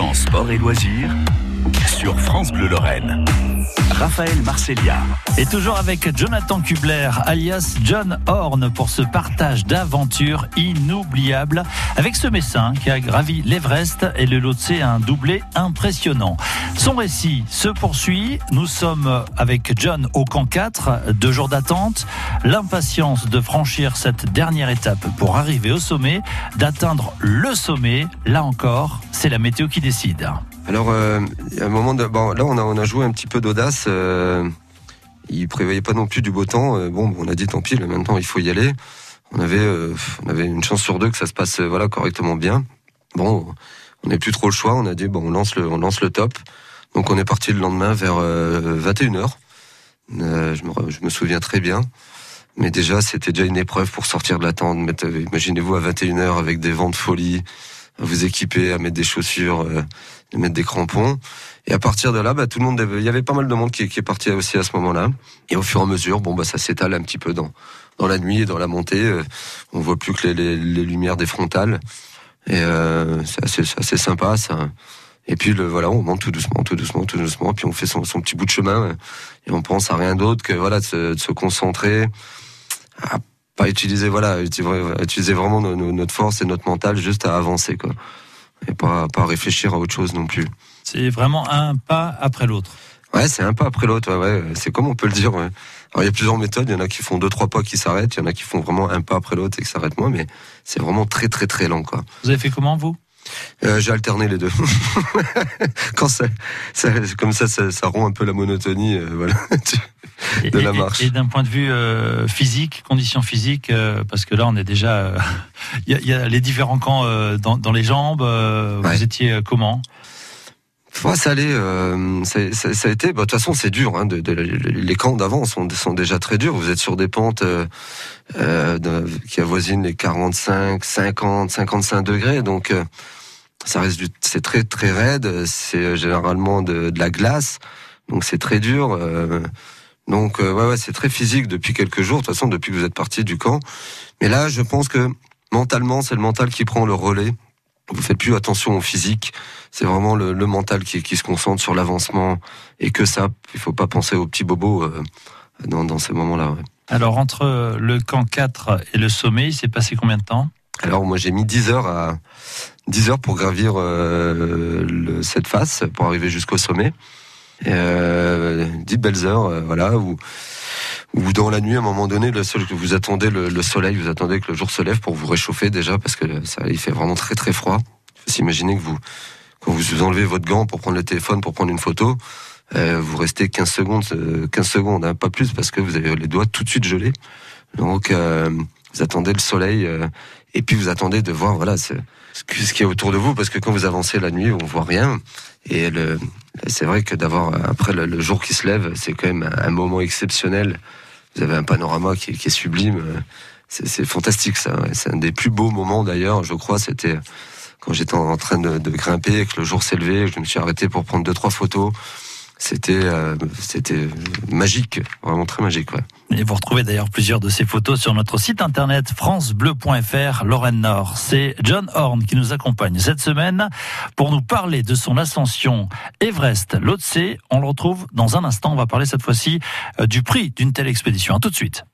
100% sport et loisirs sur France Bleu Lorraine. Raphaël Marcelia. Et toujours avec Jonathan Kubler, alias John Horn, pour ce partage d'aventures inoubliables avec ce messin qui a gravi l'Everest et le Lhotse un doublé impressionnant. Son récit se poursuit. Nous sommes avec John au camp 4, deux jours d'attente, l'impatience de franchir cette dernière étape pour arriver au sommet, d'atteindre le sommet. Là encore, c'est la météo qui décide. Alors, euh, un moment là, on a, joué un petit peu d'audace. Euh, il prévoyait pas non plus du beau temps. Euh, bon, on a dit tant pis, là, maintenant il faut y aller. On avait, euh, on avait une chance sur deux que ça se passe, voilà, correctement bien. Bon, on n'a plus trop le choix. On a dit bon, on lance le, on lance le top. Donc, on est parti le lendemain vers 21 h je, me, je me souviens très bien. Mais déjà, c'était déjà une épreuve pour sortir de la tente. Imaginez-vous à 21 h avec des vents de folie, à vous équiper, à mettre des chaussures de mettre des crampons. Et à partir de là, bah, tout le monde, il y avait pas mal de monde qui, est parti aussi à ce moment-là. Et au fur et à mesure, bon, bah, ça s'étale un petit peu dans, dans la nuit et dans la montée. Euh, on voit plus que les, les, les lumières des frontales. Et euh, c'est assez, assez, sympa, ça. Et puis le, voilà, on monte tout doucement, tout doucement, tout doucement, puis on fait son, son petit bout de chemin et on pense à rien d'autre que voilà de se, de se, concentrer, pas utiliser voilà, utiliser vraiment notre force et notre mental juste à avancer quoi et pas, pas réfléchir à autre chose non plus. C'est vraiment un pas après l'autre. Ouais, c'est un pas après l'autre. Ouais, C'est comme on peut le dire. Ouais. Alors il y a plusieurs méthodes. Il y en a qui font deux trois pas qui s'arrêtent. Il y en a qui font vraiment un pas après l'autre et qui s'arrêtent moins. Mais c'est vraiment très très très lent quoi. Vous avez fait comment vous? Euh, J'ai alterné les deux. Quand ça, ça, comme ça, ça, ça, rompt un peu la monotonie. Euh, voilà. de et, la marche. Et, d'un point de vue euh, physique, conditions physiques, euh, parce que là on est déjà, il y, y, a les différents camps euh, dans, dans, les jambes. Ouais. Vous étiez comment? Ouais, ça allait, ça, ça, ça, a été. Bah, de toute façon, c'est dur. Hein, de, de, les camps d'avant sont, sont déjà très durs. Vous êtes sur des pentes de, qui avoisinent les 45, 50, 55 degrés. Donc, ça reste, c'est très très raide. C'est généralement de, la glace. Donc, c'est très dur. Donc euh, ouais, ouais c'est très physique depuis quelques jours, de toute façon depuis que vous êtes parti du camp. Mais là, je pense que mentalement, c'est le mental qui prend le relais. Vous faites plus attention au physique, c'est vraiment le, le, mental qui, qui, se concentre sur l'avancement et que ça, il faut pas penser aux petits bobos euh, dans, dans, ces moments-là. Ouais. Alors entre le camp 4 et le sommet, il s'est passé combien de temps? Alors moi j'ai mis 10 heures à 10 heures pour gravir euh, le, cette face pour arriver jusqu'au sommet. Euh, 10 belles heures, euh, voilà, où, où dans la nuit, à un moment donné, le que vous attendez le, le, soleil, vous attendez que le jour se lève pour vous réchauffer déjà, parce que ça, il fait vraiment très très froid. S'imaginer que vous, quand vous enlevez votre gant pour prendre le téléphone, pour prendre une photo, euh, vous restez 15 secondes, 15 euh, secondes, hein, pas plus, parce que vous avez les doigts tout de suite gelés. Donc, vous attendez le soleil, euh, et puis vous attendez de voir, voilà, ce, ce qu'il y a autour de vous, parce que quand vous avancez la nuit, on voit rien. Et c'est vrai que d'avoir après le, jour qui se lève, c'est quand même un moment exceptionnel. Vous avez un panorama qui, qui est sublime. C'est fantastique ça. C'est un des plus beaux moments d'ailleurs, je crois. C'était quand j'étais en train de, de, grimper, que le jour s'est levé, je me suis arrêté pour prendre deux trois photos. C'était euh, c'était magique, vraiment très magique. Ouais. Et vous retrouvez d'ailleurs plusieurs de ces photos sur notre site internet francebleu.fr Lorraine Nord. C'est John Horn qui nous accompagne cette semaine pour nous parler de son ascension Everest Lhotse. On le retrouve dans un instant. On va parler cette fois-ci du prix d'une telle expédition. À tout de suite.